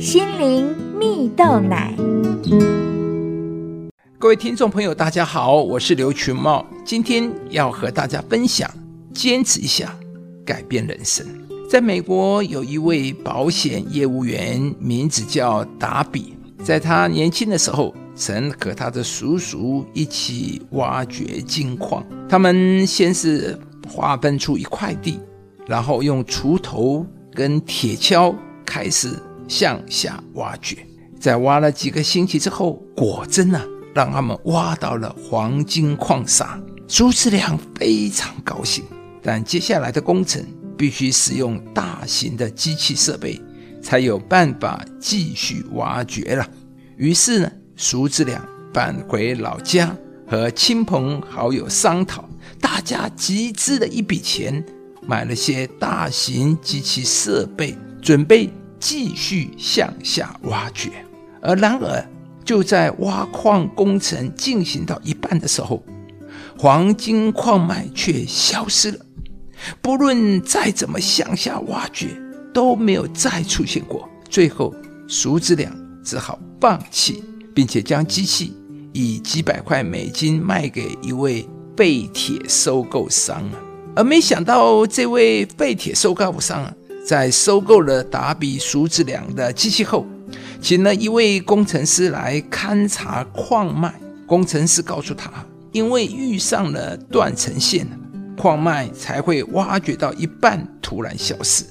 心灵蜜豆奶。各位听众朋友，大家好，我是刘群茂，今天要和大家分享：坚持一下，改变人生。在美国，有一位保险业务员，名字叫达比。在他年轻的时候，曾和他的叔叔一起挖掘金矿。他们先是划分出一块地，然后用锄头跟铁锹开始向下挖掘。在挖了几个星期之后，果真呢，让他们挖到了黄金矿砂。苏志良非常高兴，但接下来的工程。必须使用大型的机器设备，才有办法继续挖掘了。于是呢，叔子俩返回老家，和亲朋好友商讨，大家集资了一笔钱，买了些大型机器设备，准备继续向下挖掘。而然而，就在挖矿工程进行到一半的时候，黄金矿脉却消失了。不论再怎么向下挖掘，都没有再出现过。最后，叔子俩只好放弃，并且将机器以几百块美金卖给一位废铁收购商啊。而没想到，这位废铁收购商啊，在收购了达比叔子俩的机器后，请了一位工程师来勘察矿脉。工程师告诉他，因为遇上了断层线矿脉才会挖掘到一半突然消失。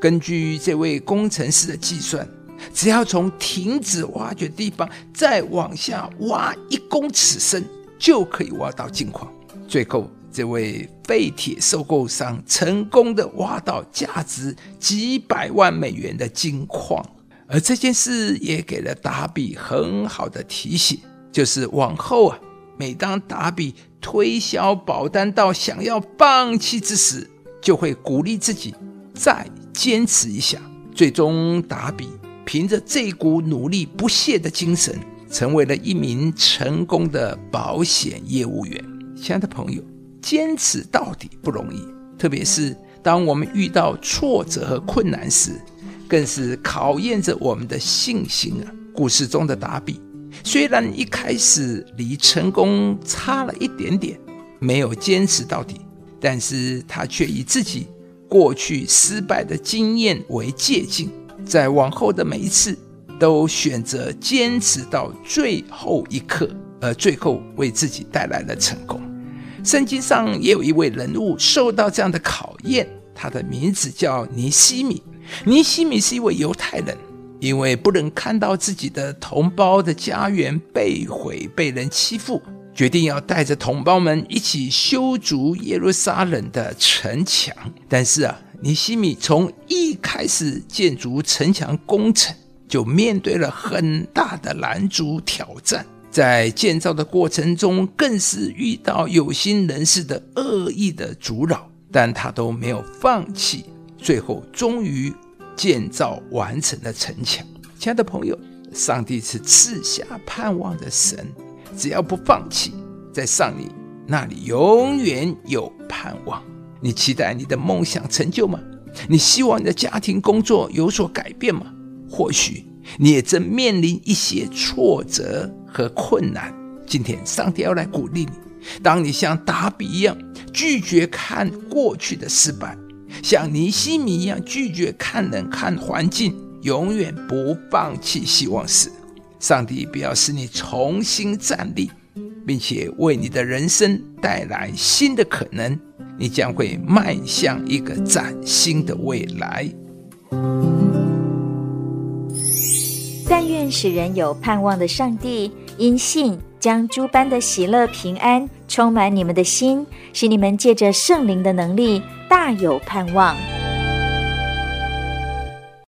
根据这位工程师的计算，只要从停止挖掘地方再往下挖一公尺深，就可以挖到金矿。最后，这位废铁收购商成功的挖到价值几百万美元的金矿。而这件事也给了达比很好的提醒，就是往后啊。每当达比推销保单到想要放弃之时，就会鼓励自己再坚持一下。最终，达比凭着这股努力不懈的精神，成为了一名成功的保险业务员。亲爱的朋友，坚持到底不容易，特别是当我们遇到挫折和困难时，更是考验着我们的信心啊！故事中的达比。虽然一开始离成功差了一点点，没有坚持到底，但是他却以自己过去失败的经验为借鉴，在往后的每一次都选择坚持到最后一刻，而最后为自己带来了成功。圣经上也有一位人物受到这样的考验，他的名字叫尼西米。尼西米是一位犹太人。因为不能看到自己的同胞的家园被毁、被人欺负，决定要带着同胞们一起修筑耶路撒冷的城墙。但是啊，尼西米从一开始建筑城墙工程就面对了很大的拦阻挑战，在建造的过程中更是遇到有心人士的恶意的阻扰，但他都没有放弃，最后终于。建造完成了城墙，亲爱的朋友，上帝是赐下盼望的神，只要不放弃，在上帝那里永远有盼望。你期待你的梦想成就吗？你希望你的家庭工作有所改变吗？或许你也正面临一些挫折和困难。今天，上帝要来鼓励你，当你像达比一样拒绝看过去的失败。像尼西米一样拒绝看人看环境，永远不放弃希望时，上帝必要使你重新站立，并且为你的人生带来新的可能，你将会迈向一个崭新的未来。但愿使人有盼望的上帝，因信将诸般的喜乐平安充满你们的心，使你们借着圣灵的能力。大有盼望。